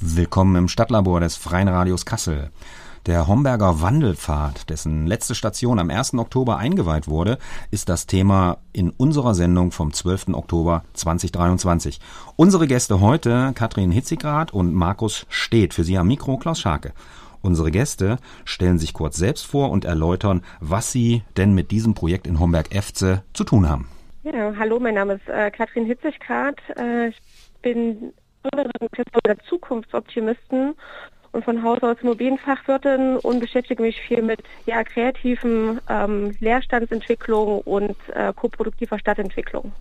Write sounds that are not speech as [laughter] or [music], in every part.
Willkommen im Stadtlabor des Freien Radios Kassel. Der Homberger Wandelpfad, dessen letzte Station am 1. Oktober eingeweiht wurde, ist das Thema in unserer Sendung vom 12. Oktober 2023. Unsere Gäste heute Katrin Hitzigrad und Markus Steht. Für Sie am Mikro Klaus Scharke. Unsere Gäste stellen sich kurz selbst vor und erläutern, was sie denn mit diesem Projekt in Homberg-Efze zu tun haben. Ja, hallo, mein Name ist äh, Katrin Hitzigrad. Äh, ich bin der Zukunftsoptimisten und von Haus aus Immobilienfachwirtin und beschäftige mich viel mit ja, kreativen ähm, Leerstandsentwicklung und äh, koproduktiver Stadtentwicklung.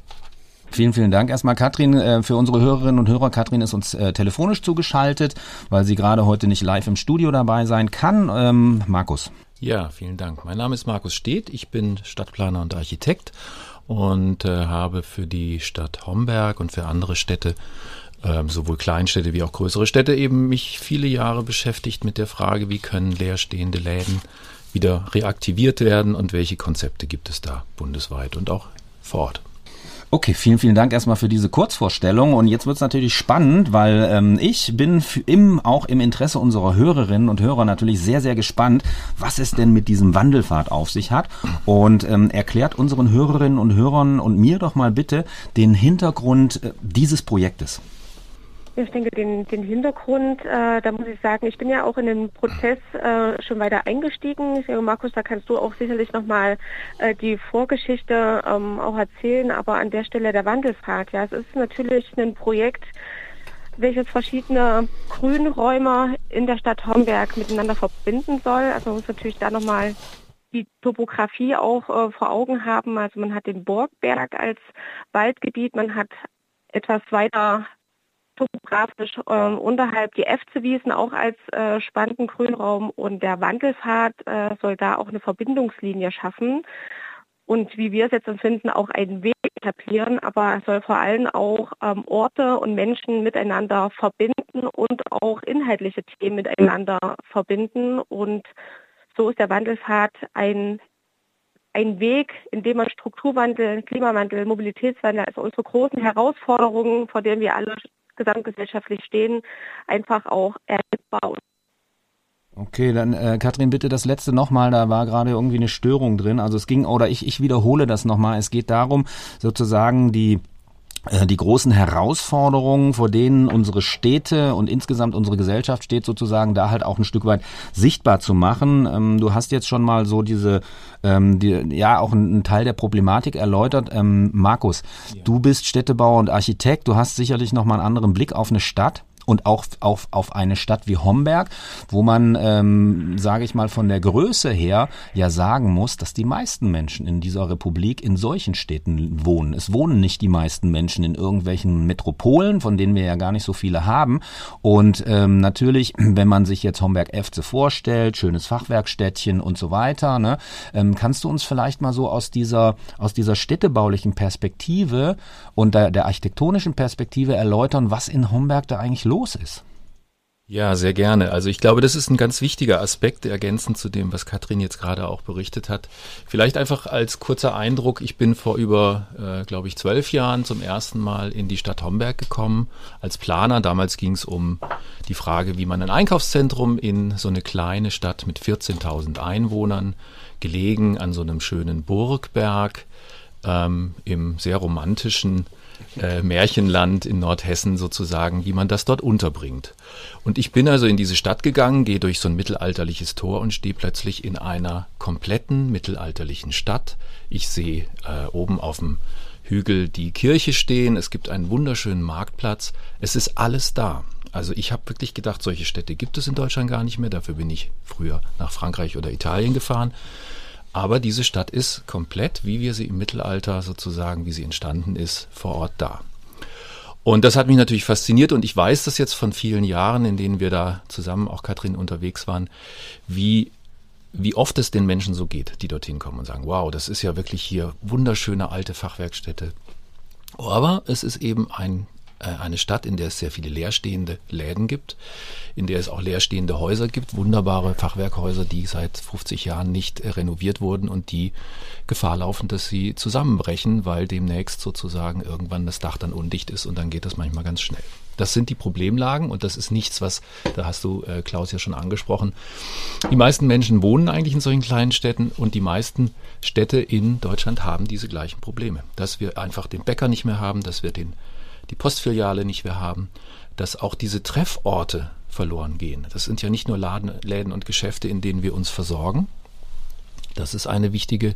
Vielen, vielen Dank erstmal, Katrin. Äh, für unsere Hörerinnen und Hörer, Katrin ist uns äh, telefonisch zugeschaltet, weil sie gerade heute nicht live im Studio dabei sein kann. Ähm, Markus. Ja, vielen Dank. Mein Name ist Markus Steht. Ich bin Stadtplaner und Architekt und äh, habe für die Stadt Homberg und für andere Städte ähm, sowohl Kleinstädte wie auch größere Städte eben mich viele Jahre beschäftigt mit der Frage, wie können leerstehende Läden wieder reaktiviert werden und welche Konzepte gibt es da bundesweit und auch vor Ort. Okay, vielen, vielen Dank erstmal für diese Kurzvorstellung. Und jetzt wird es natürlich spannend, weil ähm, ich bin im, auch im Interesse unserer Hörerinnen und Hörer natürlich sehr, sehr gespannt, was es denn mit diesem Wandelfahrt auf sich hat. Und ähm, erklärt unseren Hörerinnen und Hörern und mir doch mal bitte den Hintergrund äh, dieses Projektes. Ich denke, den, den Hintergrund, äh, da muss ich sagen, ich bin ja auch in den Prozess äh, schon weiter eingestiegen. Denke, Markus, da kannst du auch sicherlich nochmal äh, die Vorgeschichte ähm, auch erzählen, aber an der Stelle der Wandelfahrt. Ja, es ist natürlich ein Projekt, welches verschiedene Grünräume in der Stadt Homberg miteinander verbinden soll. Also man muss natürlich da nochmal die Topografie auch äh, vor Augen haben. Also man hat den Burgberg als Waldgebiet, man hat etwas weiter topografisch äh, unterhalb die Efze-Wiesen auch als äh, spannenden Grünraum. Und der Wandelpfad äh, soll da auch eine Verbindungslinie schaffen. Und wie wir es jetzt empfinden, auch einen Weg etablieren, aber es soll vor allem auch ähm, Orte und Menschen miteinander verbinden und auch inhaltliche Themen miteinander verbinden. Und so ist der Wandelpfad ein ein Weg, in dem man Strukturwandel, Klimawandel, Mobilitätswandel, also unsere großen Herausforderungen, vor denen wir alle gesamtgesellschaftlich stehen, einfach auch erlebbar. Okay, dann äh, Katrin, bitte das letzte nochmal, da war gerade irgendwie eine Störung drin. Also es ging, oder ich, ich wiederhole das nochmal, es geht darum, sozusagen die die großen Herausforderungen, vor denen unsere Städte und insgesamt unsere Gesellschaft steht, sozusagen da halt auch ein Stück weit sichtbar zu machen. Ähm, du hast jetzt schon mal so diese, ähm, die, ja, auch einen Teil der Problematik erläutert. Ähm, Markus, ja. du bist Städtebauer und Architekt, du hast sicherlich noch mal einen anderen Blick auf eine Stadt und auch auf, auf eine Stadt wie Homberg, wo man, ähm, sage ich mal, von der Größe her ja sagen muss, dass die meisten Menschen in dieser Republik in solchen Städten wohnen. Es wohnen nicht die meisten Menschen in irgendwelchen Metropolen, von denen wir ja gar nicht so viele haben. Und ähm, natürlich, wenn man sich jetzt Homberg-Efze vorstellt, schönes Fachwerkstädtchen und so weiter, ne, ähm, kannst du uns vielleicht mal so aus dieser, aus dieser städtebaulichen Perspektive und der, der architektonischen Perspektive erläutern, was in Homberg da eigentlich los los ist. Ja, sehr gerne. Also ich glaube, das ist ein ganz wichtiger Aspekt, ergänzend zu dem, was Katrin jetzt gerade auch berichtet hat. Vielleicht einfach als kurzer Eindruck, ich bin vor über, äh, glaube ich, zwölf Jahren zum ersten Mal in die Stadt Homberg gekommen als Planer. Damals ging es um die Frage, wie man ein Einkaufszentrum in so eine kleine Stadt mit 14.000 Einwohnern, gelegen an so einem schönen Burgberg, ähm, im sehr romantischen äh, Märchenland in Nordhessen sozusagen, wie man das dort unterbringt. Und ich bin also in diese Stadt gegangen, gehe durch so ein mittelalterliches Tor und stehe plötzlich in einer kompletten mittelalterlichen Stadt. Ich sehe äh, oben auf dem Hügel die Kirche stehen, es gibt einen wunderschönen Marktplatz, es ist alles da. Also ich habe wirklich gedacht, solche Städte gibt es in Deutschland gar nicht mehr, dafür bin ich früher nach Frankreich oder Italien gefahren. Aber diese Stadt ist komplett, wie wir sie im Mittelalter sozusagen, wie sie entstanden ist, vor Ort da. Und das hat mich natürlich fasziniert und ich weiß das jetzt von vielen Jahren, in denen wir da zusammen, auch Katrin, unterwegs waren, wie, wie oft es den Menschen so geht, die dorthin kommen und sagen, wow, das ist ja wirklich hier wunderschöne alte Fachwerkstätte. Aber es ist eben ein eine Stadt, in der es sehr viele leerstehende Läden gibt, in der es auch leerstehende Häuser gibt, wunderbare Fachwerkhäuser, die seit 50 Jahren nicht äh, renoviert wurden und die Gefahr laufen, dass sie zusammenbrechen, weil demnächst sozusagen irgendwann das Dach dann undicht ist und dann geht das manchmal ganz schnell. Das sind die Problemlagen und das ist nichts, was, da hast du äh, Klaus ja schon angesprochen. Die meisten Menschen wohnen eigentlich in solchen kleinen Städten und die meisten Städte in Deutschland haben diese gleichen Probleme. Dass wir einfach den Bäcker nicht mehr haben, dass wir den, die Postfiliale nicht mehr haben, dass auch diese Trefforte verloren gehen. Das sind ja nicht nur Laden, Läden und Geschäfte, in denen wir uns versorgen. Das ist eine wichtige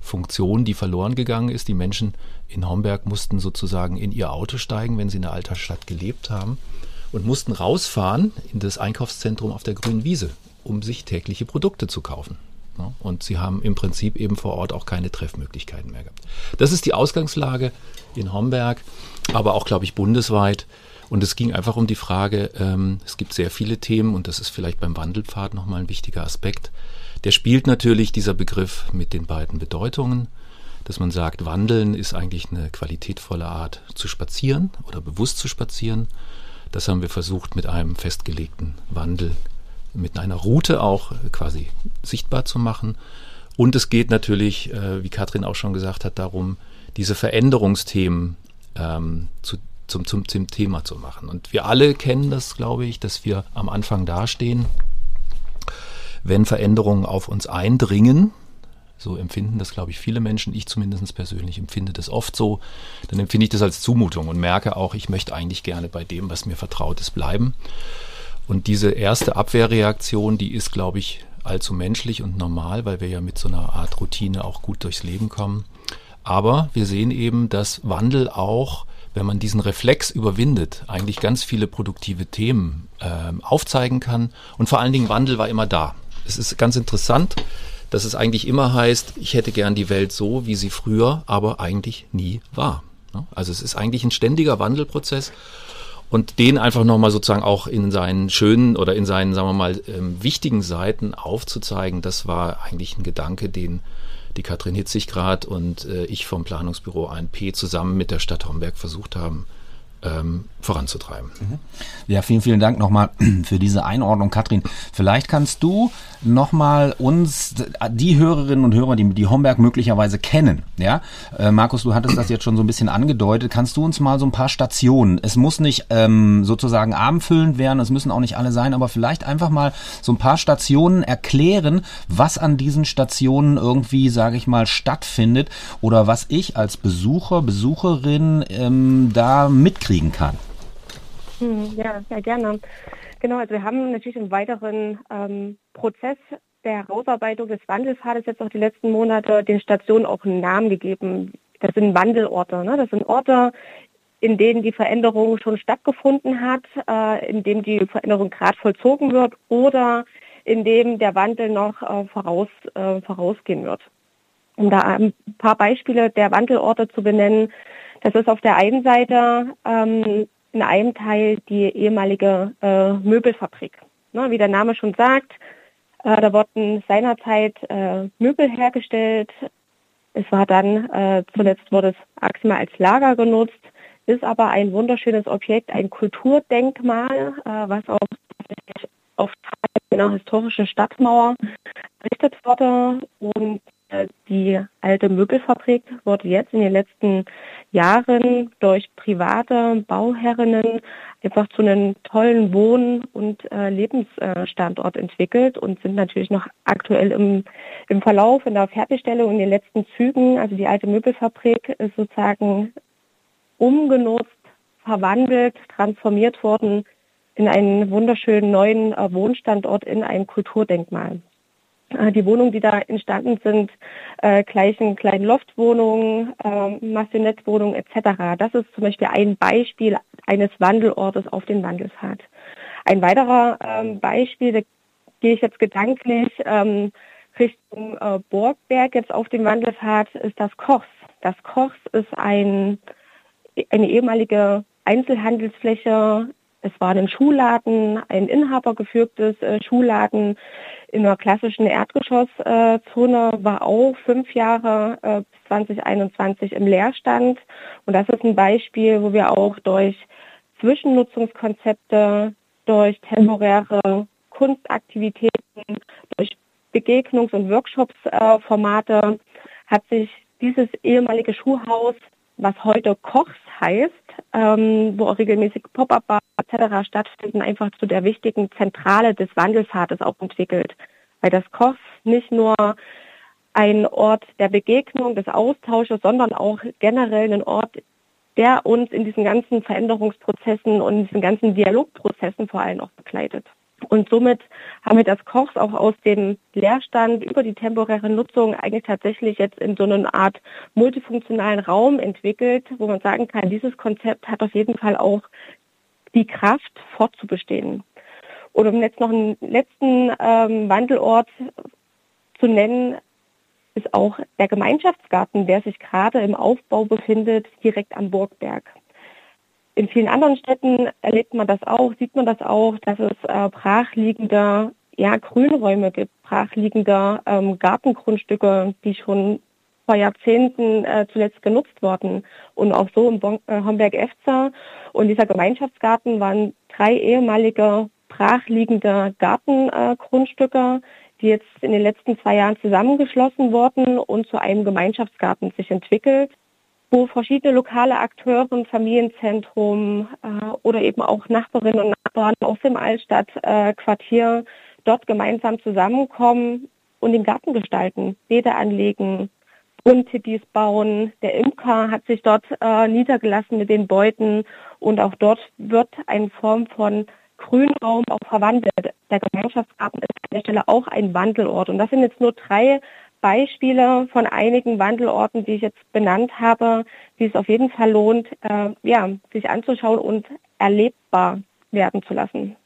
Funktion, die verloren gegangen ist. Die Menschen in Homberg mussten sozusagen in ihr Auto steigen, wenn sie in der Altersstadt gelebt haben und mussten rausfahren in das Einkaufszentrum auf der grünen Wiese, um sich tägliche Produkte zu kaufen. Und sie haben im Prinzip eben vor Ort auch keine Treffmöglichkeiten mehr gehabt. Das ist die Ausgangslage in Homberg, aber auch, glaube ich, bundesweit. Und es ging einfach um die Frage, ähm, es gibt sehr viele Themen und das ist vielleicht beim Wandelpfad nochmal ein wichtiger Aspekt. Der spielt natürlich dieser Begriff mit den beiden Bedeutungen, dass man sagt, Wandeln ist eigentlich eine qualitätvolle Art zu spazieren oder bewusst zu spazieren. Das haben wir versucht mit einem festgelegten Wandel, mit einer Route auch quasi sichtbar zu machen. Und es geht natürlich, äh, wie Katrin auch schon gesagt hat, darum, diese Veränderungsthemen ähm, zu, zum, zum, zum Thema zu machen. Und wir alle kennen das, glaube ich, dass wir am Anfang dastehen wenn Veränderungen auf uns eindringen, so empfinden das, glaube ich, viele Menschen, ich zumindest persönlich empfinde das oft so, dann empfinde ich das als Zumutung und merke auch, ich möchte eigentlich gerne bei dem, was mir vertraut ist, bleiben. Und diese erste Abwehrreaktion, die ist, glaube ich, allzu menschlich und normal, weil wir ja mit so einer Art Routine auch gut durchs Leben kommen. Aber wir sehen eben, dass Wandel auch, wenn man diesen Reflex überwindet, eigentlich ganz viele produktive Themen äh, aufzeigen kann. Und vor allen Dingen Wandel war immer da es ist ganz interessant, dass es eigentlich immer heißt, ich hätte gern die Welt so, wie sie früher, aber eigentlich nie war. Also es ist eigentlich ein ständiger Wandelprozess und den einfach nochmal sozusagen auch in seinen schönen oder in seinen, sagen wir mal, ähm, wichtigen Seiten aufzuzeigen, das war eigentlich ein Gedanke, den die Katrin Hitzig-Grad und äh, ich vom Planungsbüro ANP zusammen mit der Stadt Homberg versucht haben, ähm, voranzutreiben. Mhm. Ja, vielen, vielen Dank nochmal [clears throat] für diese Einordnung, Katrin. Vielleicht kannst du nochmal uns, die Hörerinnen und Hörer, die, die Homberg möglicherweise kennen, ja, äh, Markus, du hattest das jetzt schon so ein bisschen angedeutet, kannst du uns mal so ein paar Stationen, es muss nicht ähm, sozusagen abendfüllend werden, es müssen auch nicht alle sein, aber vielleicht einfach mal so ein paar Stationen erklären, was an diesen Stationen irgendwie, sage ich mal, stattfindet oder was ich als Besucher, Besucherin ähm, da mitkriege kriegen kann. Hm, ja, sehr gerne. Genau, also wir haben natürlich im weiteren ähm, Prozess der Herausarbeitung des Wandelpfades jetzt auch die letzten Monate den Stationen auch einen Namen gegeben. Das sind Wandelorte. Ne? Das sind Orte, in denen die Veränderung schon stattgefunden hat, äh, in dem die Veränderung gerade vollzogen wird oder in dem der Wandel noch äh, voraus, äh, vorausgehen wird. Um da ein paar Beispiele der Wandelorte zu benennen, das ist auf der einen Seite ähm, in einem Teil die ehemalige äh, Möbelfabrik. Ne, wie der Name schon sagt, äh, da wurden seinerzeit äh, Möbel hergestellt. Es war dann, äh, zuletzt wurde es maximal als Lager genutzt, ist aber ein wunderschönes Objekt, ein Kulturdenkmal, äh, was auf, auf einer historischen Stadtmauer errichtet wurde und die alte Möbelfabrik wurde jetzt in den letzten Jahren durch private Bauherrinnen einfach zu einem tollen Wohn- und äh, Lebensstandort entwickelt und sind natürlich noch aktuell im, im Verlauf, in der Fertigstellung, in den letzten Zügen. Also die alte Möbelfabrik ist sozusagen umgenutzt, verwandelt, transformiert worden in einen wunderschönen neuen äh, Wohnstandort, in ein Kulturdenkmal. Äh, die Wohnungen, die da entstanden sind, äh, gleichen kleinen Loftwohnungen, äh, Massonettwohnungen etc. Das ist zum Beispiel ein Beispiel eines Wandelortes auf den Wandelpfad. Ein weiterer ähm, Beispiel, da gehe ich jetzt gedanklich ähm, Richtung äh, Borgberg jetzt auf dem Wandelpfad, ist das Kochs. Das Kochs ist ein, eine ehemalige Einzelhandelsfläche. Es war ein Schuhladen, ein inhabergeführtes äh, Schuhladen in der klassischen Erdgeschosszone war auch fünf Jahre äh, bis 2021 im Leerstand. Und das ist ein Beispiel, wo wir auch durch Zwischennutzungskonzepte, durch temporäre Kunstaktivitäten, durch Begegnungs- und Workshops-Formate hat sich dieses ehemalige Schuhhaus was heute Kochs heißt, ähm, wo auch regelmäßig Pop-up-Bars etc. stattfinden, einfach zu der wichtigen Zentrale des Wandelpfades auch entwickelt. Weil das Kochs nicht nur ein Ort der Begegnung, des Austausches, sondern auch generell ein Ort, der uns in diesen ganzen Veränderungsprozessen und in diesen ganzen Dialogprozessen vor allem auch begleitet. Und somit haben wir das Kochs auch aus dem Leerstand über die temporäre Nutzung eigentlich tatsächlich jetzt in so eine Art multifunktionalen Raum entwickelt, wo man sagen kann, dieses Konzept hat auf jeden Fall auch die Kraft fortzubestehen. Und um jetzt noch einen letzten ähm, Wandelort zu nennen, ist auch der Gemeinschaftsgarten, der sich gerade im Aufbau befindet, direkt am Burgberg. In vielen anderen Städten erlebt man das auch, sieht man das auch, dass es äh, brachliegende ja, Grünräume gibt, brachliegende ähm, Gartengrundstücke, die schon vor Jahrzehnten äh, zuletzt genutzt wurden. Und auch so im bon äh, Homberg-Efzer. Und dieser Gemeinschaftsgarten waren drei ehemalige brachliegende Gartengrundstücke, die jetzt in den letzten zwei Jahren zusammengeschlossen wurden und zu einem Gemeinschaftsgarten sich entwickelt, wo verschiedene lokale Akteure, Familienzentrum äh, oder eben auch Nachbarinnen und Nachbarn aus dem Altstadtquartier äh, dort gemeinsam zusammenkommen und den Garten gestalten, Beete anlegen, Brunnentipis bauen. Der Imker hat sich dort äh, niedergelassen mit den Beuten und auch dort wird eine Form von Grünraum auch verwandelt. Der Gemeinschaftsgarten ist an der Stelle auch ein Wandelort. Und das sind jetzt nur drei Beispiele von einigen Wandelorten, die ich jetzt benannt habe, die es auf jeden Fall lohnt, äh, ja, sich anzuschauen und erlebbar werden zu lassen.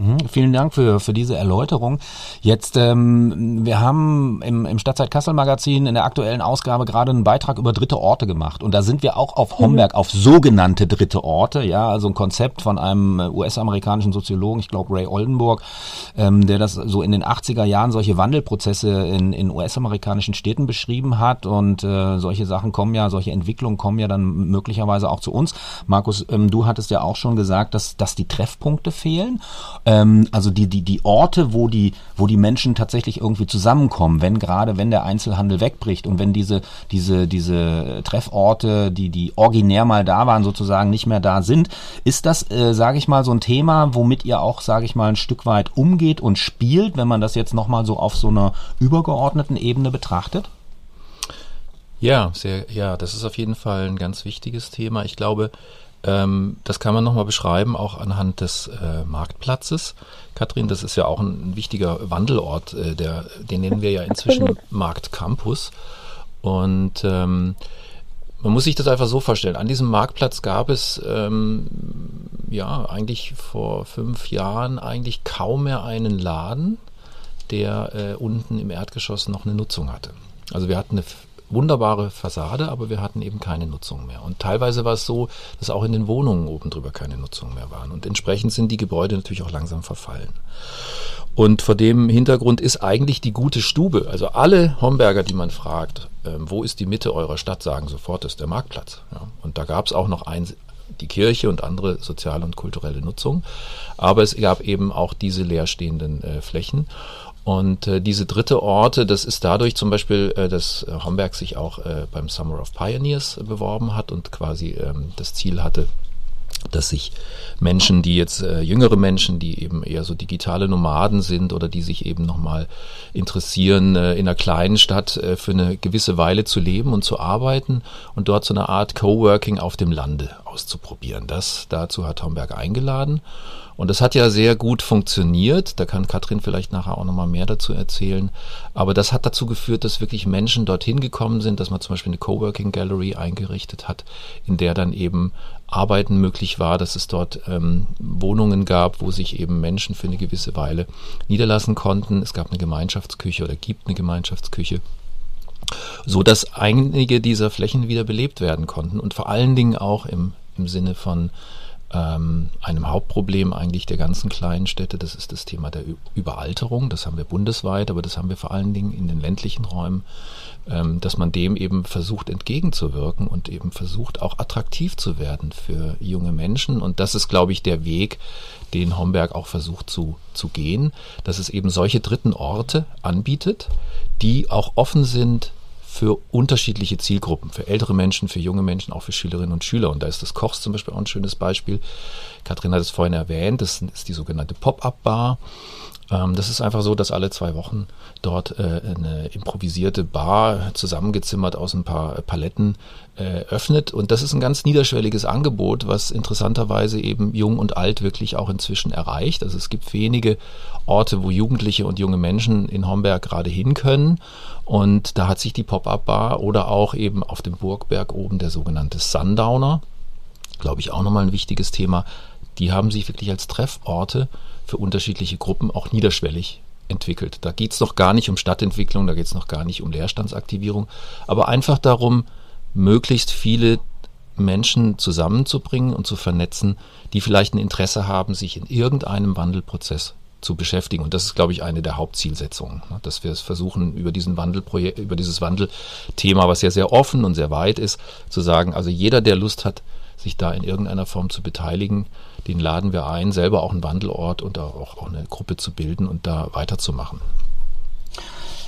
Mhm, vielen Dank für, für diese Erläuterung. Jetzt, ähm, wir haben im, im Stadtzeit Kassel Magazin in der aktuellen Ausgabe gerade einen Beitrag über dritte Orte gemacht. Und da sind wir auch auf Homberg, mhm. auf sogenannte dritte Orte, ja, also ein Konzept von einem US-amerikanischen Soziologen, ich glaube Ray Oldenburg, ähm, der das so in den 80er Jahren solche Wandelprozesse in, in US-amerikanischen Städten beschrieben hat. Und äh, solche Sachen kommen ja, solche Entwicklungen kommen ja dann möglicherweise auch zu uns. Markus, ähm, du hattest ja auch schon gesagt, dass, dass die Treffpunkte fehlen ähm, also die, die, die Orte, wo die, wo die Menschen tatsächlich irgendwie zusammenkommen, wenn gerade, wenn der Einzelhandel wegbricht und wenn diese, diese, diese Trefforte, die, die originär mal da waren, sozusagen nicht mehr da sind, ist das, äh, sage ich mal, so ein Thema, womit ihr auch, sage ich mal, ein Stück weit umgeht und spielt, wenn man das jetzt nochmal so auf so einer übergeordneten Ebene betrachtet? Ja, sehr, ja, das ist auf jeden Fall ein ganz wichtiges Thema. Ich glaube, ähm, das kann man nochmal beschreiben, auch anhand des äh, Marktplatzes. Kathrin, das ist ja auch ein, ein wichtiger Wandelort, äh, der, den nennen wir ja inzwischen Marktcampus. Und ähm, man muss sich das einfach so vorstellen. An diesem Marktplatz gab es ähm, ja eigentlich vor fünf Jahren eigentlich kaum mehr einen Laden, der äh, unten im Erdgeschoss noch eine Nutzung hatte. Also wir hatten eine wunderbare Fassade, aber wir hatten eben keine Nutzung mehr. Und teilweise war es so, dass auch in den Wohnungen oben drüber keine Nutzung mehr waren. Und entsprechend sind die Gebäude natürlich auch langsam verfallen. Und vor dem Hintergrund ist eigentlich die gute Stube, also alle Homberger, die man fragt, äh, wo ist die Mitte eurer Stadt, sagen sofort, das ist der Marktplatz. Ja. Und da gab es auch noch ein, die Kirche und andere soziale und kulturelle Nutzung. Aber es gab eben auch diese leerstehenden äh, Flächen. Und äh, diese dritte Orte, das ist dadurch zum Beispiel, äh, dass äh, Homberg sich auch äh, beim Summer of Pioneers äh, beworben hat und quasi ähm, das Ziel hatte, dass sich Menschen, die jetzt äh, jüngere Menschen, die eben eher so digitale Nomaden sind oder die sich eben nochmal interessieren, äh, in einer kleinen Stadt äh, für eine gewisse Weile zu leben und zu arbeiten und dort so eine Art Coworking auf dem Lande auszuprobieren. Das dazu hat Homberg eingeladen und das hat ja sehr gut funktioniert. Da kann Katrin vielleicht nachher auch nochmal mehr dazu erzählen. Aber das hat dazu geführt, dass wirklich Menschen dorthin gekommen sind, dass man zum Beispiel eine Coworking Gallery eingerichtet hat, in der dann eben Arbeiten möglich war, dass es dort ähm, Wohnungen gab, wo sich eben Menschen für eine gewisse Weile niederlassen konnten. Es gab eine Gemeinschaftsküche oder gibt eine Gemeinschaftsküche so dass einige dieser Flächen wieder belebt werden konnten und vor allen Dingen auch im, im Sinne von ähm, einem Hauptproblem eigentlich der ganzen kleinen Städte. Das ist das Thema der Überalterung. Das haben wir bundesweit, aber das haben wir vor allen Dingen in den ländlichen Räumen, ähm, dass man dem eben versucht entgegenzuwirken und eben versucht auch attraktiv zu werden für junge Menschen. Und das ist, glaube ich, der Weg, den Homberg auch versucht zu, zu gehen, dass es eben solche dritten Orte anbietet, die auch offen sind für unterschiedliche Zielgruppen, für ältere Menschen, für junge Menschen, auch für Schülerinnen und Schüler. Und da ist das Kochs zum Beispiel auch ein schönes Beispiel. Kathrin hat es vorhin erwähnt, das ist die sogenannte Pop-up-Bar. Ähm, das ist einfach so, dass alle zwei Wochen dort äh, eine improvisierte Bar zusammengezimmert aus ein paar Paletten äh, öffnet. Und das ist ein ganz niederschwelliges Angebot, was interessanterweise eben jung und alt wirklich auch inzwischen erreicht. Also es gibt wenige Orte, wo Jugendliche und junge Menschen in Homberg gerade hin können. Und da hat sich die Pop-Up-Bar oder auch eben auf dem Burgberg oben der sogenannte Sundowner, glaube ich auch nochmal ein wichtiges Thema, die haben sich wirklich als Trefforte für unterschiedliche Gruppen auch niederschwellig entwickelt. Da geht es noch gar nicht um Stadtentwicklung, da geht es noch gar nicht um Leerstandsaktivierung, aber einfach darum, möglichst viele Menschen zusammenzubringen und zu vernetzen, die vielleicht ein Interesse haben, sich in irgendeinem Wandelprozess zu beschäftigen. Und das ist, glaube ich, eine der Hauptzielsetzungen, ne, dass wir es versuchen, über diesen Wandelprojekt, über dieses Wandelthema, was ja sehr offen und sehr weit ist, zu sagen, also jeder, der Lust hat, sich da in irgendeiner Form zu beteiligen, den laden wir ein, selber auch einen Wandelort und auch, auch eine Gruppe zu bilden und da weiterzumachen.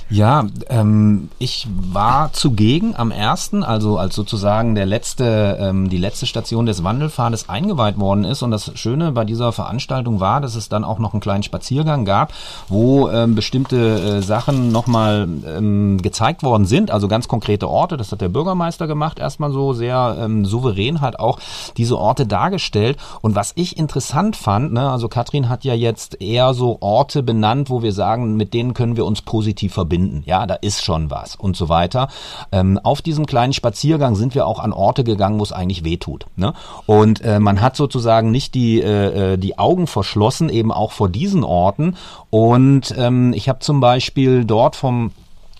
Ja, ähm, ich war zugegen am ersten, also als sozusagen der letzte, ähm, die letzte Station des Wandelpfades eingeweiht worden ist. Und das Schöne bei dieser Veranstaltung war, dass es dann auch noch einen kleinen Spaziergang gab, wo ähm, bestimmte äh, Sachen nochmal ähm, gezeigt worden sind, also ganz konkrete Orte. Das hat der Bürgermeister gemacht, erstmal so sehr ähm, souverän halt auch diese Orte dargestellt. Und was ich interessant fand, ne, also Katrin hat ja jetzt eher so Orte benannt, wo wir sagen, mit denen können wir uns positiv verbinden verbinden. Ja, da ist schon was und so weiter. Ähm, auf diesem kleinen Spaziergang sind wir auch an Orte gegangen, wo es eigentlich weh tut. Ne? Und äh, man hat sozusagen nicht die, äh, äh, die Augen verschlossen, eben auch vor diesen Orten. Und ähm, ich habe zum Beispiel dort vom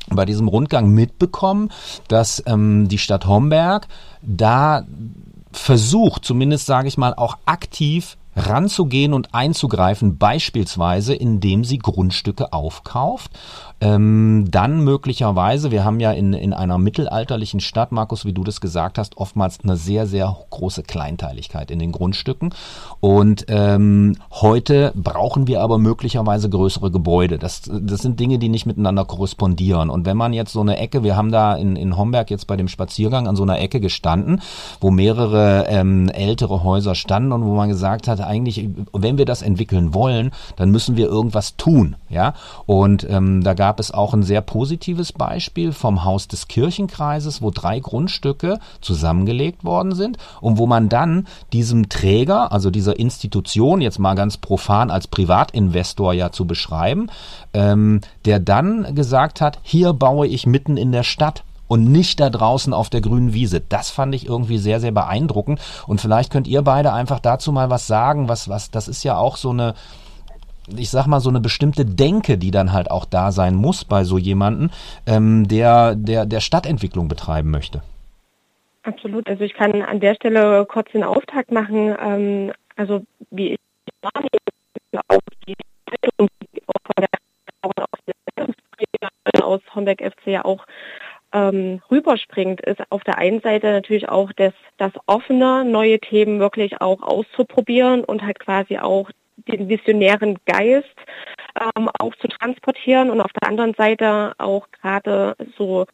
bei diesem Rundgang mitbekommen, dass ähm, die Stadt Homberg da versucht, zumindest sage ich mal, auch aktiv ranzugehen und einzugreifen, beispielsweise indem sie Grundstücke aufkauft ähm, dann möglicherweise, wir haben ja in, in einer mittelalterlichen Stadt, Markus, wie du das gesagt hast, oftmals eine sehr, sehr große Kleinteiligkeit in den Grundstücken. Und ähm, heute brauchen wir aber möglicherweise größere Gebäude. Das, das sind Dinge, die nicht miteinander korrespondieren. Und wenn man jetzt so eine Ecke, wir haben da in, in Homberg jetzt bei dem Spaziergang an so einer Ecke gestanden, wo mehrere ähm, ältere Häuser standen und wo man gesagt hat, eigentlich, wenn wir das entwickeln wollen, dann müssen wir irgendwas tun. Ja, und ähm, da gab gab es auch ein sehr positives Beispiel vom Haus des Kirchenkreises, wo drei Grundstücke zusammengelegt worden sind und wo man dann diesem Träger, also dieser Institution, jetzt mal ganz profan als Privatinvestor ja zu beschreiben, ähm, der dann gesagt hat, hier baue ich mitten in der Stadt und nicht da draußen auf der grünen Wiese. Das fand ich irgendwie sehr, sehr beeindruckend. Und vielleicht könnt ihr beide einfach dazu mal was sagen, was, was, das ist ja auch so eine, ich sag mal, so eine bestimmte Denke, die dann halt auch da sein muss bei so jemanden, ähm, der, der, der Stadtentwicklung betreiben möchte. Absolut. Also ich kann an der Stelle kurz den Auftakt machen. Ähm, also wie ich auch die aus Homberg FC ja auch ähm, rüberspringt, ist auf der einen Seite natürlich auch das, das offene, neue Themen wirklich auch auszuprobieren und halt quasi auch den visionären Geist ähm, auch zu transportieren und auf der anderen Seite auch gerade so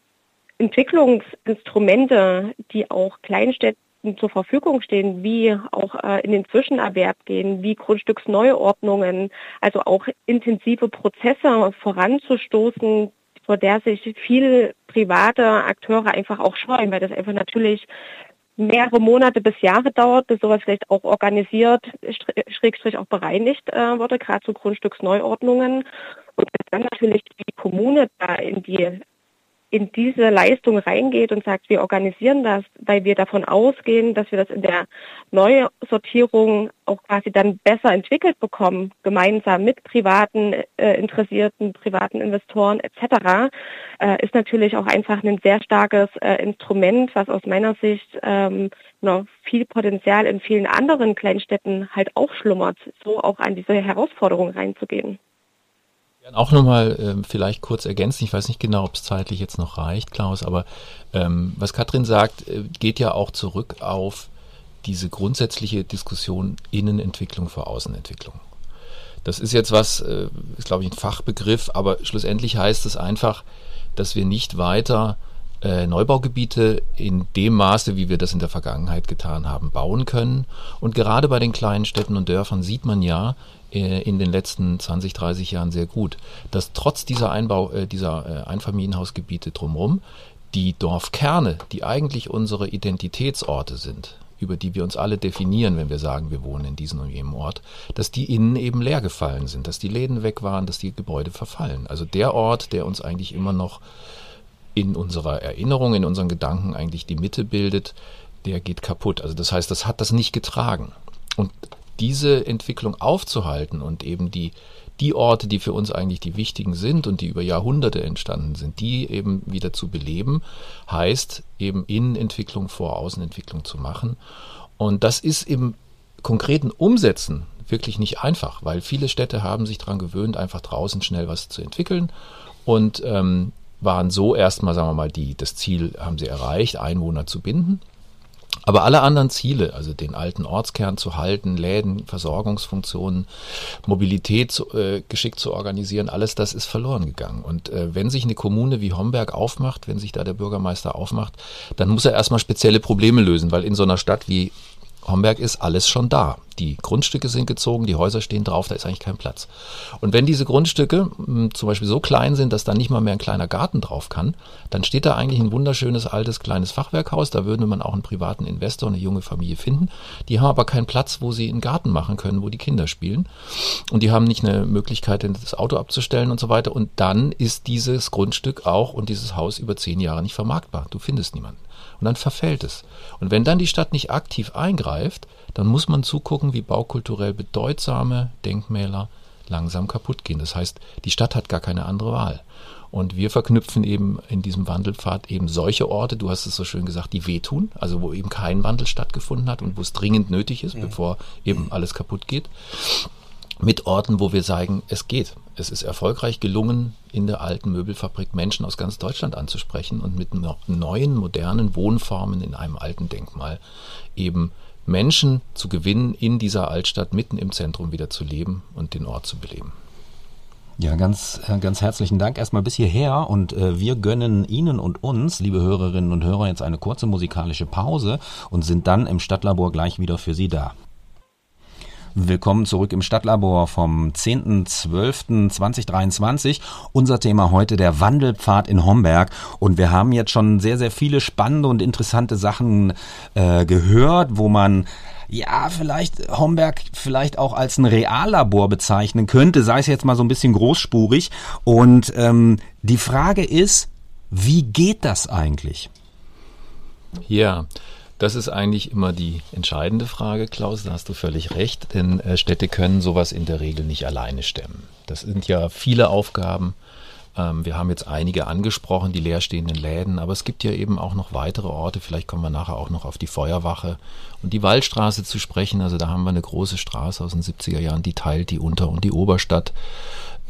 Entwicklungsinstrumente, die auch Kleinstädten zur Verfügung stehen, wie auch äh, in den Zwischenerwerb gehen, wie Grundstücksneuordnungen, also auch intensive Prozesse voranzustoßen, vor der sich viele private Akteure einfach auch scheuen, weil das einfach natürlich mehrere Monate bis Jahre dauert, bis sowas vielleicht auch organisiert, schrägstrich auch bereinigt äh, wurde, gerade zu Grundstücksneuordnungen. Und dann natürlich die Kommune da in die in diese Leistung reingeht und sagt, wir organisieren das, weil wir davon ausgehen, dass wir das in der Neusortierung auch quasi dann besser entwickelt bekommen, gemeinsam mit privaten äh, Interessierten, privaten Investoren etc., äh, ist natürlich auch einfach ein sehr starkes äh, Instrument, was aus meiner Sicht ähm, noch viel Potenzial in vielen anderen Kleinstädten halt auch schlummert, so auch an diese Herausforderung reinzugehen. Auch nochmal ähm, vielleicht kurz ergänzen, ich weiß nicht genau, ob es zeitlich jetzt noch reicht, Klaus, aber ähm, was Katrin sagt, äh, geht ja auch zurück auf diese grundsätzliche Diskussion Innenentwicklung vor Außenentwicklung. Das ist jetzt was, äh, ist glaube ich ein Fachbegriff, aber schlussendlich heißt es einfach, dass wir nicht weiter äh, Neubaugebiete in dem Maße, wie wir das in der Vergangenheit getan haben, bauen können. Und gerade bei den kleinen Städten und Dörfern sieht man ja in den letzten 20, 30 Jahren sehr gut, dass trotz dieser Einbau, äh, dieser äh, Einfamilienhausgebiete drumherum die Dorfkerne, die eigentlich unsere Identitätsorte sind, über die wir uns alle definieren, wenn wir sagen, wir wohnen in diesem und jenem Ort, dass die innen eben leer gefallen sind, dass die Läden weg waren, dass die Gebäude verfallen. Also der Ort, der uns eigentlich immer noch in unserer Erinnerung, in unseren Gedanken eigentlich die Mitte bildet, der geht kaputt. Also das heißt, das hat das nicht getragen. Und diese Entwicklung aufzuhalten und eben die, die Orte, die für uns eigentlich die wichtigen sind und die über Jahrhunderte entstanden sind, die eben wieder zu beleben, heißt eben Innenentwicklung vor Außenentwicklung zu machen. Und das ist im konkreten Umsetzen wirklich nicht einfach, weil viele Städte haben sich daran gewöhnt, einfach draußen schnell was zu entwickeln und ähm, waren so erstmal, sagen wir mal, die, das Ziel haben sie erreicht, Einwohner zu binden. Aber alle anderen Ziele, also den alten Ortskern zu halten, Läden, Versorgungsfunktionen, Mobilität zu, äh, geschickt zu organisieren, alles das ist verloren gegangen. Und äh, wenn sich eine Kommune wie Homberg aufmacht, wenn sich da der Bürgermeister aufmacht, dann muss er erstmal spezielle Probleme lösen, weil in so einer Stadt wie Homberg ist alles schon da. Die Grundstücke sind gezogen, die Häuser stehen drauf, da ist eigentlich kein Platz. Und wenn diese Grundstücke hm, zum Beispiel so klein sind, dass da nicht mal mehr ein kleiner Garten drauf kann, dann steht da eigentlich ein wunderschönes altes kleines Fachwerkhaus. Da würde man auch einen privaten Investor, eine junge Familie finden. Die haben aber keinen Platz, wo sie einen Garten machen können, wo die Kinder spielen. Und die haben nicht eine Möglichkeit, das Auto abzustellen und so weiter. Und dann ist dieses Grundstück auch und dieses Haus über zehn Jahre nicht vermarktbar. Du findest niemanden und dann verfällt es. Und wenn dann die Stadt nicht aktiv eingreift, dann muss man zugucken, wie baukulturell bedeutsame Denkmäler langsam kaputt gehen. Das heißt, die Stadt hat gar keine andere Wahl. Und wir verknüpfen eben in diesem Wandelpfad eben solche Orte, du hast es so schön gesagt, die wehtun, also wo eben kein Wandel stattgefunden hat und wo es dringend nötig ist, mhm. bevor eben alles kaputt geht mit Orten, wo wir sagen, es geht. Es ist erfolgreich gelungen, in der alten Möbelfabrik Menschen aus ganz Deutschland anzusprechen und mit neuen, modernen Wohnformen in einem alten Denkmal eben Menschen zu gewinnen, in dieser Altstadt mitten im Zentrum wieder zu leben und den Ort zu beleben. Ja, ganz, äh, ganz herzlichen Dank erstmal bis hierher und äh, wir gönnen Ihnen und uns, liebe Hörerinnen und Hörer, jetzt eine kurze musikalische Pause und sind dann im Stadtlabor gleich wieder für Sie da. Willkommen zurück im Stadtlabor vom 10.12.2023. Unser Thema heute der Wandelpfad in Homberg. Und wir haben jetzt schon sehr, sehr viele spannende und interessante Sachen äh, gehört, wo man ja, vielleicht Homberg vielleicht auch als ein Reallabor bezeichnen könnte, sei es jetzt mal so ein bisschen großspurig. Und ähm, die Frage ist, wie geht das eigentlich? Ja, das ist eigentlich immer die entscheidende Frage, Klaus. Da hast du völlig recht, denn äh, Städte können sowas in der Regel nicht alleine stemmen. Das sind ja viele Aufgaben. Ähm, wir haben jetzt einige angesprochen, die leerstehenden Läden, aber es gibt ja eben auch noch weitere Orte. Vielleicht kommen wir nachher auch noch auf die Feuerwache und die Waldstraße zu sprechen. Also da haben wir eine große Straße aus den 70er Jahren, die teilt die Unter- und die Oberstadt.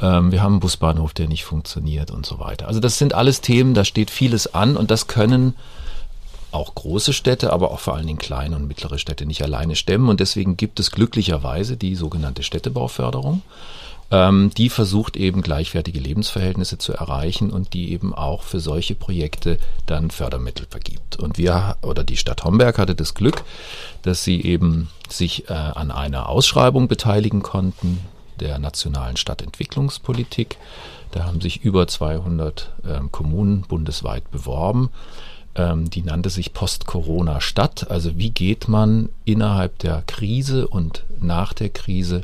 Ähm, wir haben einen Busbahnhof, der nicht funktioniert und so weiter. Also das sind alles Themen, da steht vieles an und das können auch große Städte, aber auch vor allen Dingen kleine und mittlere Städte nicht alleine stemmen. Und deswegen gibt es glücklicherweise die sogenannte Städtebauförderung. Ähm, die versucht eben gleichwertige Lebensverhältnisse zu erreichen und die eben auch für solche Projekte dann Fördermittel vergibt. Und wir oder die Stadt Homberg hatte das Glück, dass sie eben sich äh, an einer Ausschreibung beteiligen konnten der nationalen Stadtentwicklungspolitik. Da haben sich über 200 ähm, Kommunen bundesweit beworben ähm, die nannte sich Post-Corona-Stadt. Also wie geht man innerhalb der Krise und nach der Krise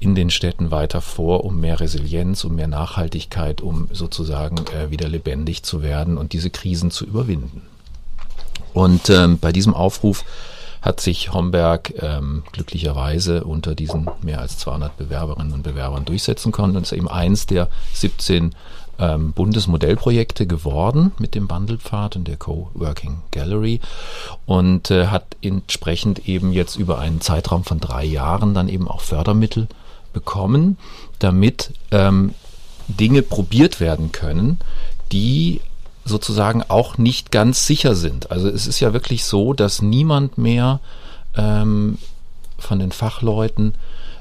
in den Städten weiter vor, um mehr Resilienz, um mehr Nachhaltigkeit, um sozusagen äh, wieder lebendig zu werden und diese Krisen zu überwinden. Und ähm, bei diesem Aufruf hat sich Homberg ähm, glücklicherweise unter diesen mehr als 200 Bewerberinnen und Bewerbern durchsetzen können und ist eben eins der 17 ähm, Bundesmodellprojekte geworden mit dem Wandelpfad und der Coworking Gallery und äh, hat entsprechend eben jetzt über einen Zeitraum von drei Jahren dann eben auch Fördermittel bekommen, damit ähm, Dinge probiert werden können, die sozusagen auch nicht ganz sicher sind. Also es ist ja wirklich so, dass niemand mehr ähm, von den Fachleuten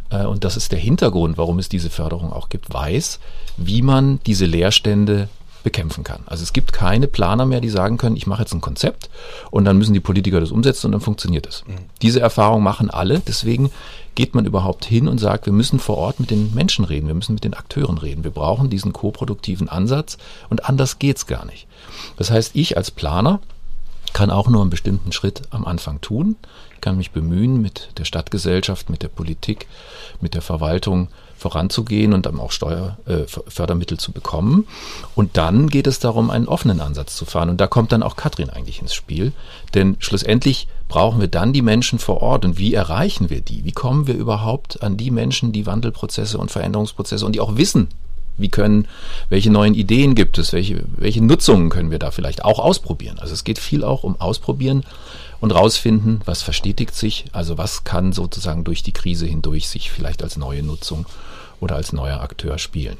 und das ist der Hintergrund, warum es diese Förderung auch gibt, weiß, wie man diese Leerstände bekämpfen kann. Also es gibt keine Planer mehr, die sagen können, ich mache jetzt ein Konzept und dann müssen die Politiker das umsetzen und dann funktioniert es. Mhm. Diese Erfahrung machen alle, deswegen geht man überhaupt hin und sagt, wir müssen vor Ort mit den Menschen reden, wir müssen mit den Akteuren reden, wir brauchen diesen koproduktiven Ansatz und anders geht's gar nicht. Das heißt, ich als Planer kann auch nur einen bestimmten Schritt am Anfang tun. Ich kann mich bemühen, mit der Stadtgesellschaft, mit der Politik, mit der Verwaltung voranzugehen und dann auch Steuerfördermittel äh, zu bekommen. Und dann geht es darum, einen offenen Ansatz zu fahren. Und da kommt dann auch Katrin eigentlich ins Spiel. Denn schlussendlich brauchen wir dann die Menschen vor Ort. Und wie erreichen wir die? Wie kommen wir überhaupt an die Menschen, die Wandelprozesse und Veränderungsprozesse und die auch wissen, wie können, welche neuen Ideen gibt es, welche, welche Nutzungen können wir da vielleicht auch ausprobieren? Also es geht viel auch um Ausprobieren und rausfinden, was verstetigt sich, also was kann sozusagen durch die Krise hindurch sich vielleicht als neue Nutzung oder als neuer Akteur spielen.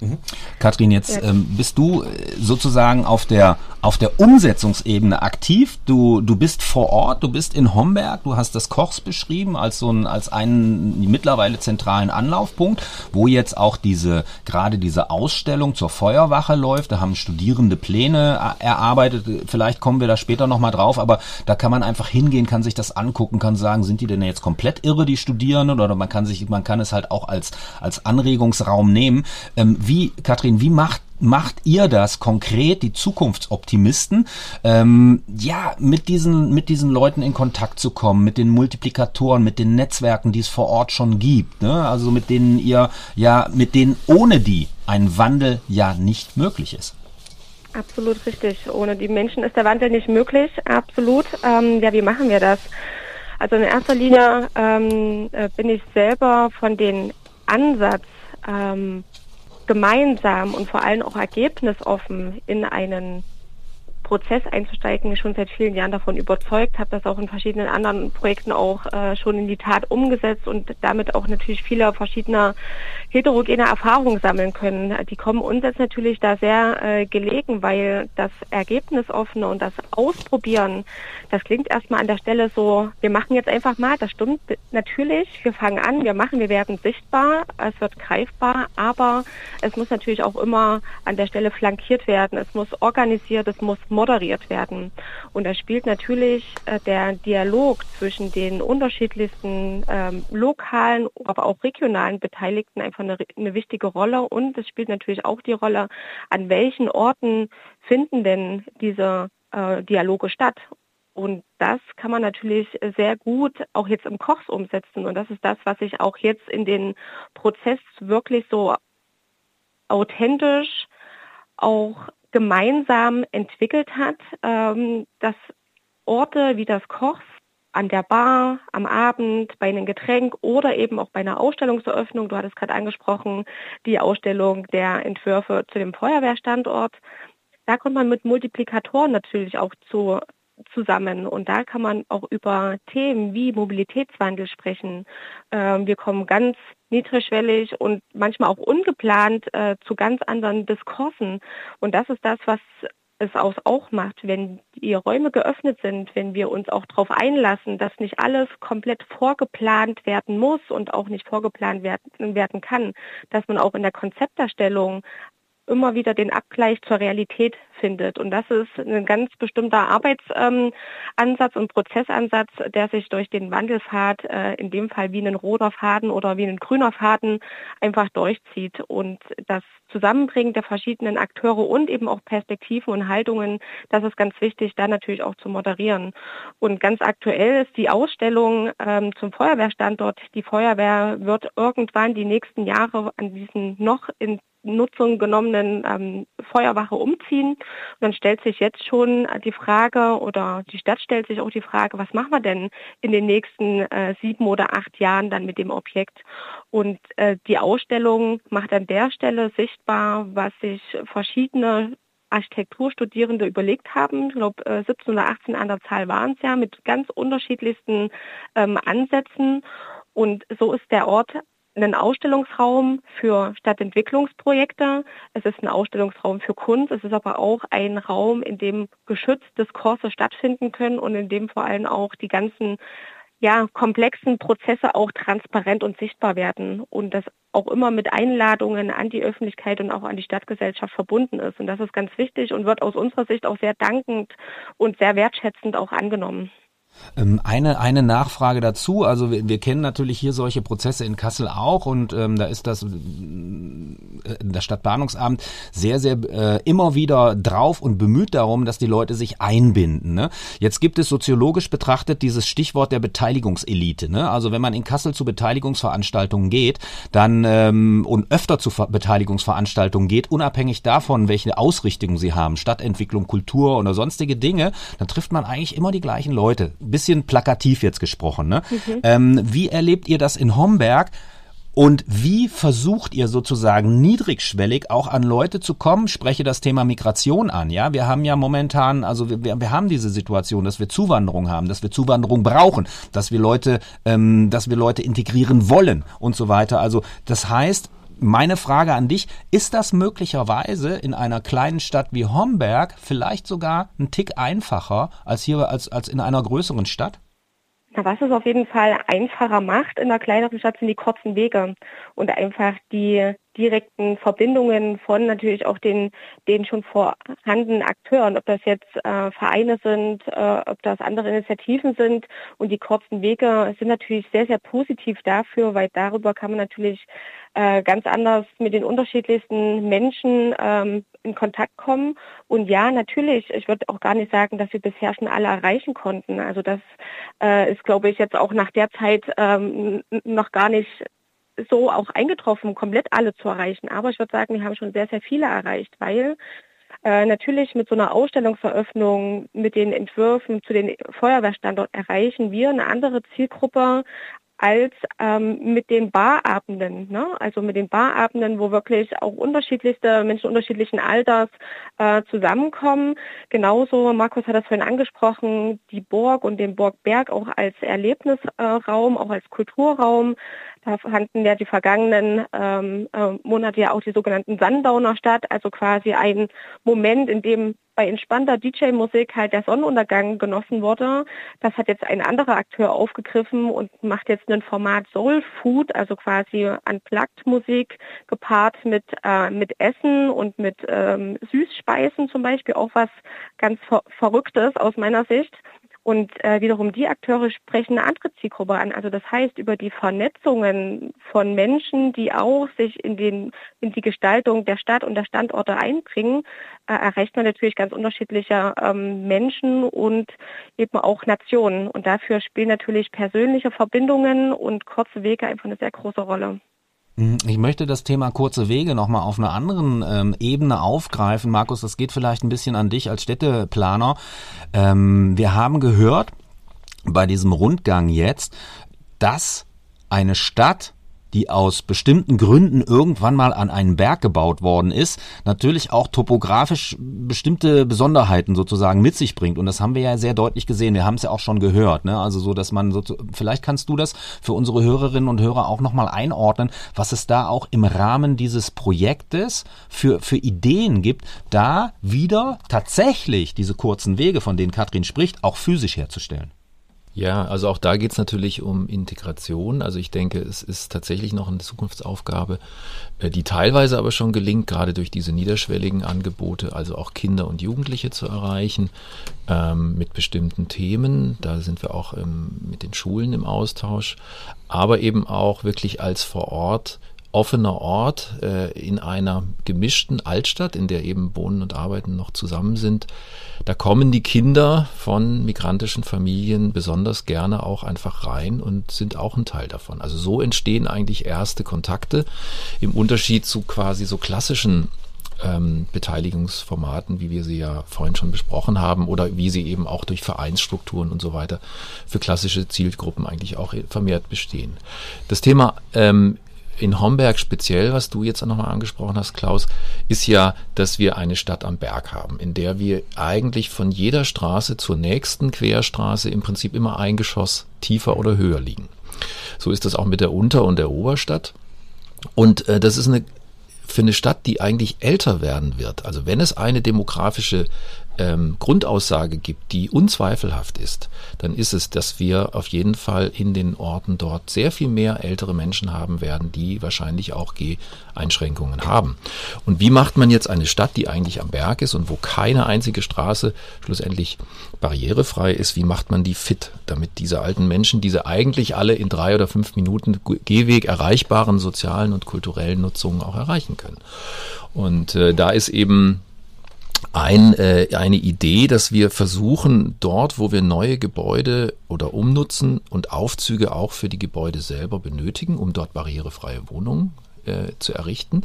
Mhm. Kathrin, jetzt ähm, bist du äh, sozusagen auf der auf der Umsetzungsebene aktiv. Du du bist vor Ort, du bist in Homberg, du hast das Kochs beschrieben als so ein als einen mittlerweile zentralen Anlaufpunkt, wo jetzt auch diese gerade diese Ausstellung zur Feuerwache läuft. Da haben Studierende Pläne erarbeitet. Vielleicht kommen wir da später noch mal drauf, aber da kann man einfach hingehen, kann sich das angucken, kann sagen, sind die denn jetzt komplett irre die Studierenden oder man kann sich man kann es halt auch als als Anregungsraum nehmen. Ähm, wie, Kathrin, wie macht macht ihr das konkret, die Zukunftsoptimisten, ähm, ja, mit diesen, mit diesen Leuten in Kontakt zu kommen, mit den Multiplikatoren, mit den Netzwerken, die es vor Ort schon gibt, ne? also mit denen ihr, ja, mit denen ohne die ein Wandel ja nicht möglich ist? Absolut richtig. Ohne die Menschen ist der Wandel nicht möglich. Absolut. Ähm, ja, wie machen wir das? Also in erster Linie ähm, äh, bin ich selber von den Ansatz, ähm, gemeinsam und vor allem auch ergebnisoffen in einen Prozess einzusteigen, schon seit vielen Jahren davon überzeugt, habe das auch in verschiedenen anderen Projekten auch äh, schon in die Tat umgesetzt und damit auch natürlich viele verschiedene heterogene Erfahrungen sammeln können. Die kommen uns jetzt natürlich da sehr äh, gelegen, weil das Ergebnisoffene und das Ausprobieren, das klingt erstmal an der Stelle so, wir machen jetzt einfach mal, das stimmt natürlich, wir fangen an, wir machen, wir werden sichtbar, es wird greifbar, aber es muss natürlich auch immer an der Stelle flankiert werden, es muss organisiert, es muss moderiert werden. Und da spielt natürlich äh, der Dialog zwischen den unterschiedlichsten ähm, lokalen, aber auch regionalen Beteiligten einfach eine, eine wichtige Rolle. Und es spielt natürlich auch die Rolle, an welchen Orten finden denn diese äh, Dialoge statt. Und das kann man natürlich sehr gut auch jetzt im Kochs umsetzen. Und das ist das, was ich auch jetzt in den Prozess wirklich so authentisch auch gemeinsam entwickelt hat, ähm, dass Orte wie das Kochs an der Bar, am Abend, bei einem Getränk oder eben auch bei einer Ausstellungseröffnung, du hattest gerade angesprochen, die Ausstellung der Entwürfe zu dem Feuerwehrstandort, da kommt man mit Multiplikatoren natürlich auch zu zusammen. Und da kann man auch über Themen wie Mobilitätswandel sprechen. Ähm, wir kommen ganz niedrigschwellig und manchmal auch ungeplant äh, zu ganz anderen Diskursen. Und das ist das, was es aus auch macht, wenn die Räume geöffnet sind, wenn wir uns auch darauf einlassen, dass nicht alles komplett vorgeplant werden muss und auch nicht vorgeplant werden, werden kann, dass man auch in der Konzepterstellung immer wieder den Abgleich zur Realität findet. Und das ist ein ganz bestimmter Arbeitsansatz ähm, und Prozessansatz, der sich durch den Wandelpfad, äh, in dem Fall wie ein roter Faden oder wie ein grüner Faden, einfach durchzieht. Und das Zusammenbringen der verschiedenen Akteure und eben auch Perspektiven und Haltungen, das ist ganz wichtig, da natürlich auch zu moderieren. Und ganz aktuell ist die Ausstellung ähm, zum Feuerwehrstandort. Die Feuerwehr wird irgendwann die nächsten Jahre an diesen noch in Nutzung genommenen ähm, Feuerwache umziehen. Und dann stellt sich jetzt schon die Frage oder die Stadt stellt sich auch die Frage, was machen wir denn in den nächsten äh, sieben oder acht Jahren dann mit dem Objekt? Und äh, die Ausstellung macht an der Stelle sichtbar, was sich verschiedene Architekturstudierende überlegt haben. Ich glaube, äh, 17 oder 18 an der Zahl waren es ja, mit ganz unterschiedlichsten ähm, Ansätzen. Und so ist der Ort einen Ausstellungsraum für Stadtentwicklungsprojekte. Es ist ein Ausstellungsraum für Kunst. Es ist aber auch ein Raum, in dem geschützt Diskurse stattfinden können und in dem vor allem auch die ganzen ja, komplexen Prozesse auch transparent und sichtbar werden und das auch immer mit Einladungen an die Öffentlichkeit und auch an die Stadtgesellschaft verbunden ist. Und das ist ganz wichtig und wird aus unserer Sicht auch sehr dankend und sehr wertschätzend auch angenommen. Ähm, eine, eine Nachfrage dazu. Also wir, wir, kennen natürlich hier solche Prozesse in Kassel auch und ähm, da ist das äh, das Stadtplanungsamt sehr, sehr äh, immer wieder drauf und bemüht darum, dass die Leute sich einbinden. Ne? Jetzt gibt es soziologisch betrachtet dieses Stichwort der Beteiligungselite. Ne? Also wenn man in Kassel zu Beteiligungsveranstaltungen geht, dann ähm, und öfter zu Ver Beteiligungsveranstaltungen geht, unabhängig davon, welche Ausrichtung sie haben, Stadtentwicklung, Kultur oder sonstige Dinge, dann trifft man eigentlich immer die gleichen Leute bisschen plakativ jetzt gesprochen. Ne? Mhm. Ähm, wie erlebt ihr das in Homberg? Und wie versucht ihr sozusagen niedrigschwellig auch an Leute zu kommen? Spreche das Thema Migration an. Ja, wir haben ja momentan, also wir, wir haben diese Situation, dass wir Zuwanderung haben, dass wir Zuwanderung brauchen, dass wir Leute, ähm, dass wir Leute integrieren wollen und so weiter. Also das heißt, meine Frage an dich, ist das möglicherweise in einer kleinen Stadt wie Homberg vielleicht sogar ein Tick einfacher als hier als, als in einer größeren Stadt? Na, was es auf jeden Fall einfacher macht in einer kleineren Stadt sind die kurzen Wege und einfach die direkten Verbindungen von natürlich auch den, den schon vorhandenen Akteuren, ob das jetzt äh, Vereine sind, äh, ob das andere Initiativen sind. Und die kurzen Wege sind natürlich sehr, sehr positiv dafür, weil darüber kann man natürlich äh, ganz anders mit den unterschiedlichsten Menschen ähm, in Kontakt kommen. Und ja, natürlich, ich würde auch gar nicht sagen, dass wir bisher schon alle erreichen konnten. Also das äh, ist, glaube ich, jetzt auch nach der Zeit ähm, noch gar nicht so auch eingetroffen, komplett alle zu erreichen. Aber ich würde sagen, wir haben schon sehr, sehr viele erreicht, weil äh, natürlich mit so einer Ausstellungseröffnung, mit den Entwürfen zu den Feuerwehrstandort erreichen wir eine andere Zielgruppe als ähm, mit den Barabenden, ne? also mit den Barabenden, wo wirklich auch unterschiedlichste Menschen unterschiedlichen Alters äh, zusammenkommen. Genauso, Markus hat das vorhin angesprochen, die Burg und den Burgberg auch als Erlebnisraum, auch als Kulturraum. Da fanden ja die vergangenen ähm, äh, Monate ja auch die sogenannten Sundowner statt, also quasi ein Moment, in dem bei entspannter DJ-Musik halt der Sonnenuntergang genossen wurde. Das hat jetzt ein anderer Akteur aufgegriffen und macht jetzt ein Format Soul Food, also quasi unplugged Musik gepaart mit, äh, mit Essen und mit ähm, Süßspeisen zum Beispiel, auch was ganz ver Verrücktes aus meiner Sicht. Und äh, wiederum die Akteure sprechen eine andere Zielgruppe an. Also das heißt, über die Vernetzungen von Menschen, die auch sich in, den, in die Gestaltung der Stadt und der Standorte einbringen, äh, erreicht man natürlich ganz unterschiedliche ähm, Menschen und eben auch Nationen. Und dafür spielen natürlich persönliche Verbindungen und kurze Wege einfach eine sehr große Rolle. Hm, ich möchte das Thema kurze Wege nochmal auf einer anderen ähm, Ebene aufgreifen. Markus, das geht vielleicht ein bisschen an dich als Städteplaner. Ähm, wir haben gehört bei diesem Rundgang jetzt, dass eine Stadt die aus bestimmten Gründen irgendwann mal an einen Berg gebaut worden ist, natürlich auch topografisch bestimmte Besonderheiten sozusagen mit sich bringt. Und das haben wir ja sehr deutlich gesehen. Wir haben es ja auch schon gehört. Ne? Also so, dass man so, vielleicht kannst du das für unsere Hörerinnen und Hörer auch nochmal einordnen, was es da auch im Rahmen dieses Projektes für, für Ideen gibt, da wieder tatsächlich diese kurzen Wege, von denen Katrin spricht, auch physisch herzustellen. Ja, also auch da geht es natürlich um Integration. Also ich denke, es ist tatsächlich noch eine Zukunftsaufgabe, äh, die teilweise aber schon gelingt, gerade durch diese niederschwelligen Angebote, also auch Kinder und Jugendliche zu erreichen ähm, mit bestimmten Themen. Da sind wir auch ähm, mit den Schulen im Austausch, aber eben auch wirklich als vor Ort offener Ort äh, in einer gemischten Altstadt, in der eben Wohnen und Arbeiten noch zusammen sind. Da kommen die Kinder von migrantischen Familien besonders gerne auch einfach rein und sind auch ein Teil davon. Also so entstehen eigentlich erste Kontakte im Unterschied zu quasi so klassischen ähm, Beteiligungsformaten, wie wir sie ja vorhin schon besprochen haben, oder wie sie eben auch durch Vereinsstrukturen und so weiter für klassische Zielgruppen eigentlich auch vermehrt bestehen. Das Thema ähm, in Homberg speziell, was du jetzt nochmal angesprochen hast, Klaus, ist ja, dass wir eine Stadt am Berg haben, in der wir eigentlich von jeder Straße zur nächsten Querstraße im Prinzip immer ein Geschoss tiefer oder höher liegen. So ist das auch mit der Unter- und der Oberstadt. Und äh, das ist eine für eine Stadt, die eigentlich älter werden wird. Also wenn es eine demografische ähm, Grundaussage gibt, die unzweifelhaft ist, dann ist es, dass wir auf jeden Fall in den Orten dort sehr viel mehr ältere Menschen haben werden, die wahrscheinlich auch Geh-Einschränkungen haben. Und wie macht man jetzt eine Stadt, die eigentlich am Berg ist und wo keine einzige Straße schlussendlich barrierefrei ist, wie macht man die fit, damit diese alten Menschen, diese eigentlich alle in drei oder fünf Minuten Gehweg erreichbaren sozialen und kulturellen Nutzungen auch erreichen können? Und äh, da ist eben ein, äh, eine Idee, dass wir versuchen, dort, wo wir neue Gebäude oder umnutzen und Aufzüge auch für die Gebäude selber benötigen, um dort barrierefreie Wohnungen äh, zu errichten,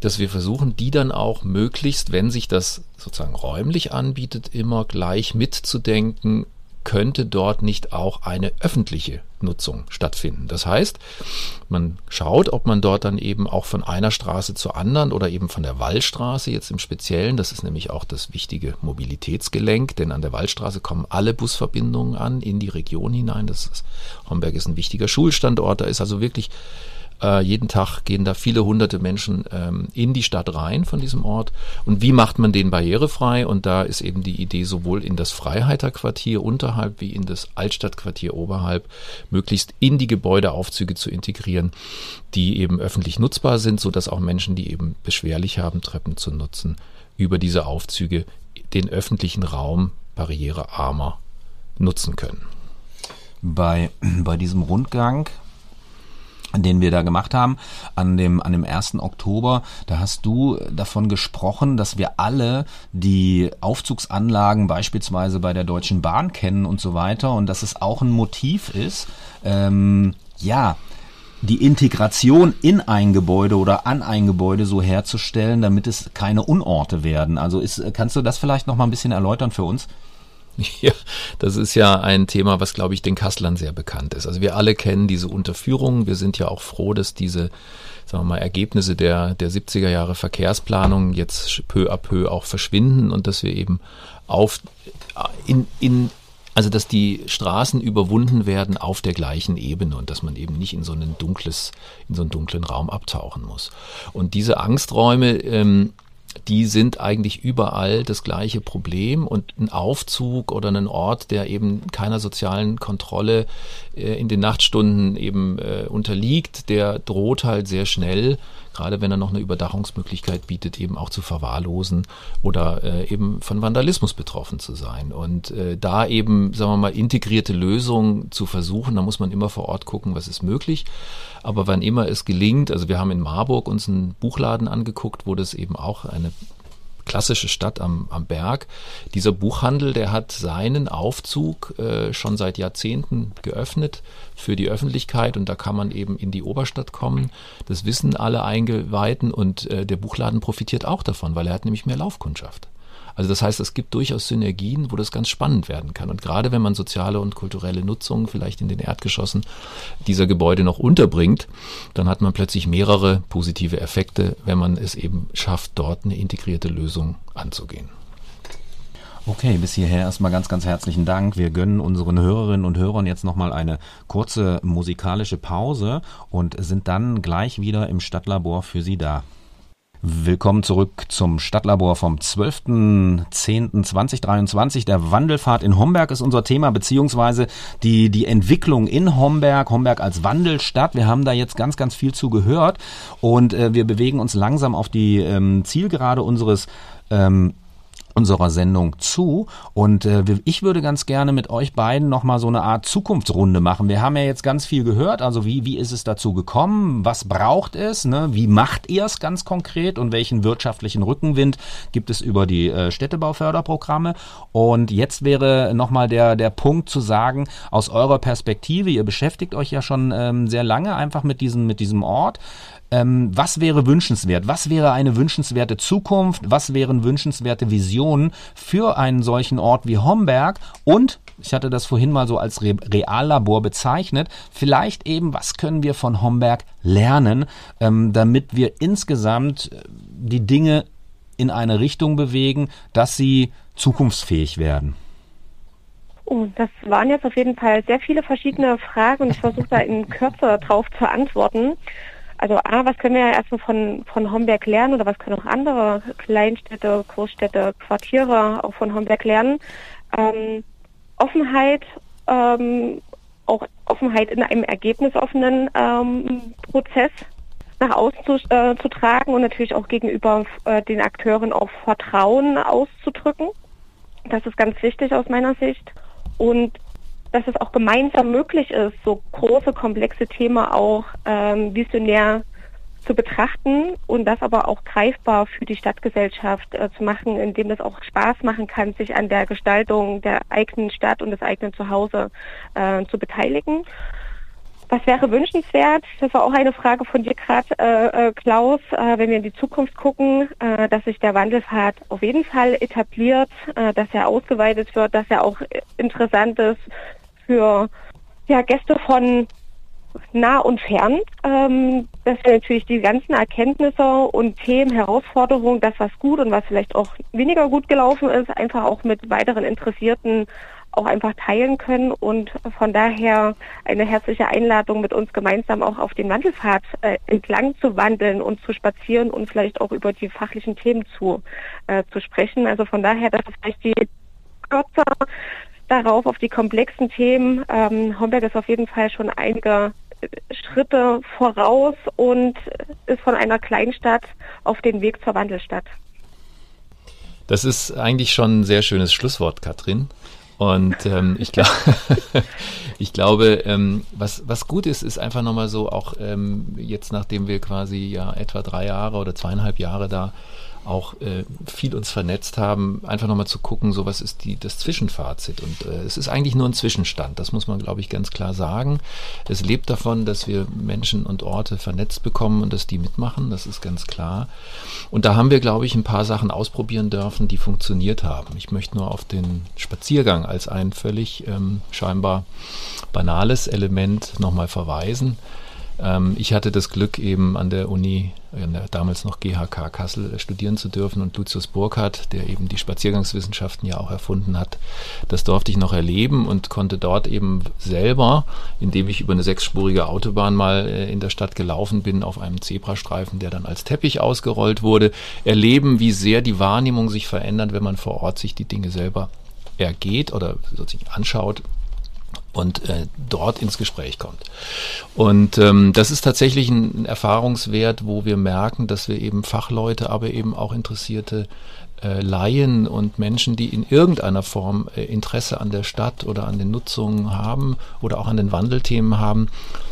dass wir versuchen, die dann auch möglichst, wenn sich das sozusagen räumlich anbietet, immer gleich mitzudenken könnte dort nicht auch eine öffentliche Nutzung stattfinden. Das heißt, man schaut, ob man dort dann eben auch von einer Straße zur anderen oder eben von der Wallstraße jetzt im Speziellen, das ist nämlich auch das wichtige Mobilitätsgelenk, denn an der Wallstraße kommen alle Busverbindungen an in die Region hinein. Das ist, Homberg ist ein wichtiger Schulstandort, da ist also wirklich äh, jeden Tag gehen da viele hunderte Menschen ähm, in die Stadt rein von diesem Ort. Und wie macht man den barrierefrei? Und da ist eben die Idee, sowohl in das Freiheiterquartier unterhalb wie in das Altstadtquartier oberhalb möglichst in die Gebäudeaufzüge zu integrieren, die eben öffentlich nutzbar sind, sodass auch Menschen, die eben beschwerlich haben, Treppen zu nutzen, über diese Aufzüge den öffentlichen Raum barrierearmer nutzen können. Bei, [clears throat] bei diesem Rundgang den wir da gemacht haben, an dem, an dem 1. Oktober, da hast du davon gesprochen, dass wir alle die Aufzugsanlagen beispielsweise bei der Deutschen Bahn kennen und so weiter und dass es auch ein Motiv ist, ähm, ja, die Integration in ein Gebäude oder an ein Gebäude so herzustellen, damit es keine Unorte werden. Also ist, kannst du das vielleicht noch mal ein bisschen erläutern für uns? [laughs] Ja, das ist ja ein Thema, was, glaube ich, den Kasslern sehr bekannt ist. Also wir alle kennen diese Unterführungen. Wir sind ja auch froh, dass diese, sagen wir mal, Ergebnisse der, der 70er Jahre Verkehrsplanung jetzt peu à peu auch verschwinden und dass wir eben auf, in, in, also dass die Straßen überwunden werden auf der gleichen Ebene und dass man eben nicht in so ein dunkles, in so einen dunklen Raum abtauchen muss. Und diese Angsträume, ähm, die sind eigentlich überall das gleiche Problem. Und ein Aufzug oder ein Ort, der eben keiner sozialen Kontrolle äh, in den Nachtstunden eben äh, unterliegt, der droht halt sehr schnell gerade wenn er noch eine Überdachungsmöglichkeit bietet, eben auch zu verwahrlosen oder äh, eben von Vandalismus betroffen zu sein. Und äh, da eben, sagen wir mal, integrierte Lösungen zu versuchen, da muss man immer vor Ort gucken, was ist möglich. Aber wann immer es gelingt, also wir haben in Marburg uns einen Buchladen angeguckt, wo das eben auch eine klassische Stadt am, am Berg. Dieser Buchhandel, der hat seinen Aufzug äh, schon seit Jahrzehnten geöffnet für die Öffentlichkeit und da kann man eben in die Oberstadt kommen. Das wissen alle Eingeweihten und äh, der Buchladen profitiert auch davon, weil er hat nämlich mehr Laufkundschaft. Also das heißt, es gibt durchaus Synergien, wo das ganz spannend werden kann. Und gerade wenn man soziale und kulturelle Nutzungen vielleicht in den Erdgeschossen dieser Gebäude noch unterbringt, dann hat man plötzlich mehrere positive Effekte, wenn man es eben schafft, dort eine integrierte Lösung anzugehen. Okay, bis hierher erstmal ganz, ganz herzlichen Dank. Wir gönnen unseren Hörerinnen und Hörern jetzt nochmal eine kurze musikalische Pause und sind dann gleich wieder im Stadtlabor für Sie da. Willkommen zurück zum Stadtlabor vom 12.10.2023. Der Wandelfahrt in Homberg ist unser Thema, beziehungsweise die, die Entwicklung in Homberg, Homberg als Wandelstadt. Wir haben da jetzt ganz, ganz viel zu gehört und äh, wir bewegen uns langsam auf die ähm, Zielgerade unseres ähm, unserer Sendung zu. Und äh, ich würde ganz gerne mit euch beiden nochmal so eine Art Zukunftsrunde machen. Wir haben ja jetzt ganz viel gehört, also wie, wie ist es dazu gekommen, was braucht es, ne? wie macht ihr es ganz konkret? Und welchen wirtschaftlichen Rückenwind gibt es über die äh, Städtebauförderprogramme? Und jetzt wäre nochmal der, der Punkt zu sagen, aus eurer Perspektive, ihr beschäftigt euch ja schon ähm, sehr lange einfach mit diesem, mit diesem Ort, ähm, was wäre wünschenswert? Was wäre eine wünschenswerte Zukunft? Was wären wünschenswerte Visionen für einen solchen Ort wie Homberg? Und ich hatte das vorhin mal so als Re Reallabor bezeichnet. Vielleicht eben, was können wir von Homberg lernen, ähm, damit wir insgesamt äh, die Dinge in eine Richtung bewegen, dass sie zukunftsfähig werden? Oh, das waren jetzt auf jeden Fall sehr viele verschiedene Fragen und ich versuche da in Kürze drauf zu antworten. Also A, was können wir erstmal von, von Homberg lernen oder was können auch andere Kleinstädte, Großstädte, Quartiere auch von Homberg lernen? Ähm, Offenheit, ähm, auch Offenheit in einem ergebnisoffenen ähm, Prozess nach außen zu, äh, zu tragen und natürlich auch gegenüber äh, den Akteuren auch Vertrauen auszudrücken. Das ist ganz wichtig aus meiner Sicht. Und dass es auch gemeinsam möglich ist, so große, komplexe Themen auch ähm, visionär zu betrachten und das aber auch greifbar für die Stadtgesellschaft äh, zu machen, indem es auch Spaß machen kann, sich an der Gestaltung der eigenen Stadt und des eigenen Zuhause äh, zu beteiligen. Was wäre wünschenswert? Das war auch eine Frage von dir gerade, äh, äh, Klaus, äh, wenn wir in die Zukunft gucken, äh, dass sich der Wandelpfad auf jeden Fall etabliert, äh, dass er ausgeweitet wird, dass er auch interessant ist für ja, Gäste von nah und fern, ähm, dass wir natürlich die ganzen Erkenntnisse und Themen, Herausforderungen, das was gut und was vielleicht auch weniger gut gelaufen ist, einfach auch mit weiteren Interessierten auch einfach teilen können und von daher eine herzliche Einladung mit uns gemeinsam auch auf den Wandelpfad äh, entlang zu wandeln und zu spazieren und vielleicht auch über die fachlichen Themen zu, äh, zu sprechen. Also von daher, das ist vielleicht die kürzer darauf, auf die komplexen Themen. Ähm, Homberg ist auf jeden Fall schon einige Schritte voraus und ist von einer Kleinstadt auf den Weg zur Wandelstadt. Das ist eigentlich schon ein sehr schönes Schlusswort, Katrin. Und ähm, ich, glaub, [laughs] ich glaube, ähm, was, was gut ist, ist einfach nochmal so, auch ähm, jetzt nachdem wir quasi ja etwa drei Jahre oder zweieinhalb Jahre da auch äh, viel uns vernetzt haben, einfach nochmal zu gucken, so was ist die, das Zwischenfazit. Und äh, es ist eigentlich nur ein Zwischenstand, das muss man, glaube ich, ganz klar sagen. Es lebt davon, dass wir Menschen und Orte vernetzt bekommen und dass die mitmachen, das ist ganz klar. Und da haben wir, glaube ich, ein paar Sachen ausprobieren dürfen, die funktioniert haben. Ich möchte nur auf den Spaziergang als ein völlig ähm, scheinbar banales Element nochmal verweisen. Ähm, ich hatte das Glück, eben an der Uni, damals noch GHK Kassel, äh, studieren zu dürfen. Und Lucius Burkhardt, der eben die Spaziergangswissenschaften ja auch erfunden hat, das durfte ich noch erleben und konnte dort eben selber, indem ich über eine sechsspurige Autobahn mal äh, in der Stadt gelaufen bin, auf einem Zebrastreifen, der dann als Teppich ausgerollt wurde, erleben, wie sehr die Wahrnehmung sich verändert, wenn man vor Ort sich die Dinge selber ergeht oder sich anschaut und äh, dort ins Gespräch kommt. Und ähm, das ist tatsächlich ein Erfahrungswert, wo wir merken, dass wir eben Fachleute, aber eben auch interessierte äh, Laien und Menschen, die in irgendeiner Form äh, Interesse an der Stadt oder an den Nutzungen haben oder auch an den Wandelthemen haben,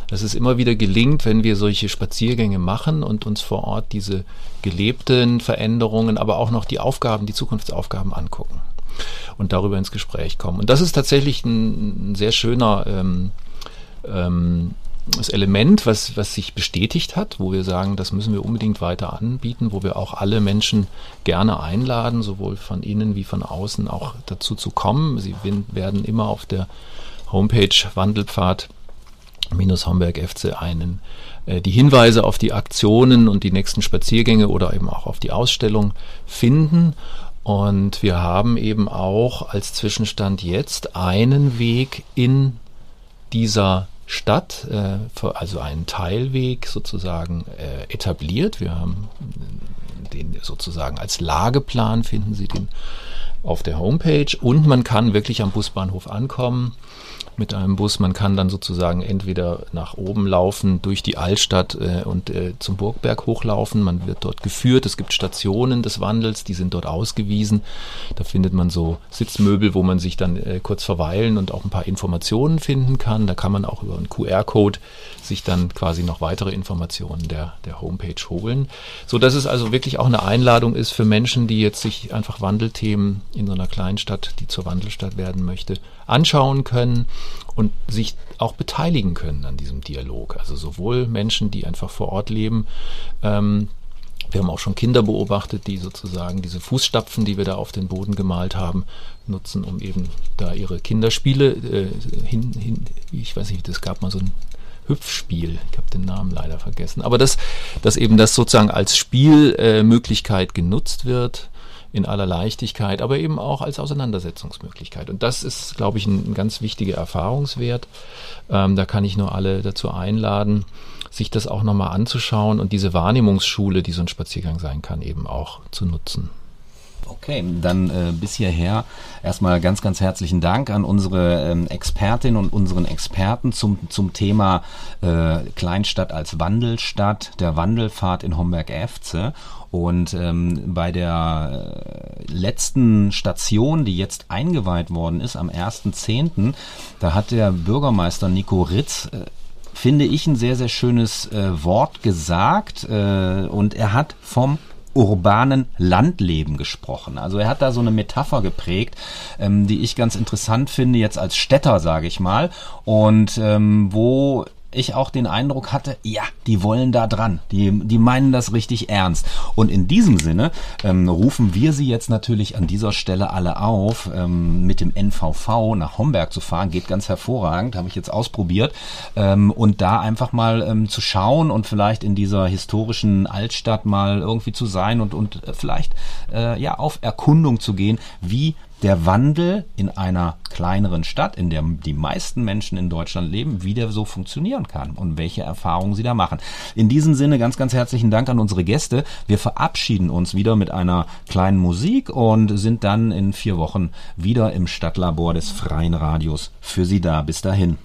dass es immer wieder gelingt, wenn wir solche Spaziergänge machen und uns vor Ort diese gelebten Veränderungen, aber auch noch die Aufgaben, die Zukunftsaufgaben angucken und darüber ins Gespräch kommen. Und das ist tatsächlich ein, ein sehr schöner ähm, ähm, das Element, was, was sich bestätigt hat, wo wir sagen, das müssen wir unbedingt weiter anbieten, wo wir auch alle Menschen gerne einladen, sowohl von innen wie von außen auch dazu zu kommen. Sie werden immer auf der Homepage Wandelpfad minus Homberg FC einen äh, die Hinweise auf die Aktionen und die nächsten Spaziergänge oder eben auch auf die Ausstellung finden. Und wir haben eben auch als Zwischenstand jetzt einen Weg in dieser Stadt, äh, also einen Teilweg sozusagen äh, etabliert. Wir haben den sozusagen als Lageplan, finden Sie den auf der Homepage und man kann wirklich am Busbahnhof ankommen mit einem Bus. Man kann dann sozusagen entweder nach oben laufen durch die Altstadt äh, und äh, zum Burgberg hochlaufen. Man wird dort geführt. Es gibt Stationen des Wandels, die sind dort ausgewiesen. Da findet man so Sitzmöbel, wo man sich dann äh, kurz verweilen und auch ein paar Informationen finden kann. Da kann man auch über einen QR-Code sich dann quasi noch weitere Informationen der, der Homepage holen. So dass es also wirklich auch eine Einladung ist für Menschen, die jetzt sich einfach Wandelthemen in so einer Kleinstadt, die zur Wandelstadt werden möchte, anschauen können und sich auch beteiligen können an diesem Dialog. Also sowohl Menschen, die einfach vor Ort leben, ähm, wir haben auch schon Kinder beobachtet, die sozusagen diese Fußstapfen, die wir da auf den Boden gemalt haben, nutzen, um eben da ihre Kinderspiele äh, hin, hin, ich weiß nicht, das gab mal so ein Hüpfspiel, ich habe den Namen leider vergessen, aber dass, dass eben das sozusagen als Spielmöglichkeit äh, genutzt wird in aller Leichtigkeit, aber eben auch als Auseinandersetzungsmöglichkeit. Und das ist, glaube ich, ein, ein ganz wichtiger Erfahrungswert. Ähm, da kann ich nur alle dazu einladen, sich das auch nochmal anzuschauen und diese Wahrnehmungsschule, die so ein Spaziergang sein kann, eben auch zu nutzen. Okay, dann äh, bis hierher erstmal ganz, ganz herzlichen Dank an unsere ähm, Expertin und unseren Experten zum, zum Thema äh, Kleinstadt als Wandelstadt, der Wandelfahrt in Homberg-Efze. Und ähm, bei der äh, letzten Station, die jetzt eingeweiht worden ist, am 1.10., da hat der Bürgermeister Nico Ritz äh, finde ich, ein sehr, sehr schönes äh, Wort gesagt. Äh, und er hat vom urbanen Landleben gesprochen. Also er hat da so eine Metapher geprägt, ähm, die ich ganz interessant finde, jetzt als Städter, sage ich mal, und ähm, wo ich auch den Eindruck hatte, ja, die wollen da dran, die, die meinen das richtig ernst. Und in diesem Sinne ähm, rufen wir sie jetzt natürlich an dieser Stelle alle auf, ähm, mit dem NVV nach Homberg zu fahren. Geht ganz hervorragend, habe ich jetzt ausprobiert. Ähm, und da einfach mal ähm, zu schauen und vielleicht in dieser historischen Altstadt mal irgendwie zu sein und, und äh, vielleicht äh, ja auf Erkundung zu gehen, wie der Wandel in einer kleineren Stadt, in der die meisten Menschen in Deutschland leben, wie der so funktionieren kann und welche Erfahrungen sie da machen. In diesem Sinne ganz, ganz herzlichen Dank an unsere Gäste. Wir verabschieden uns wieder mit einer kleinen Musik und sind dann in vier Wochen wieder im Stadtlabor des Freien Radios für Sie da. Bis dahin.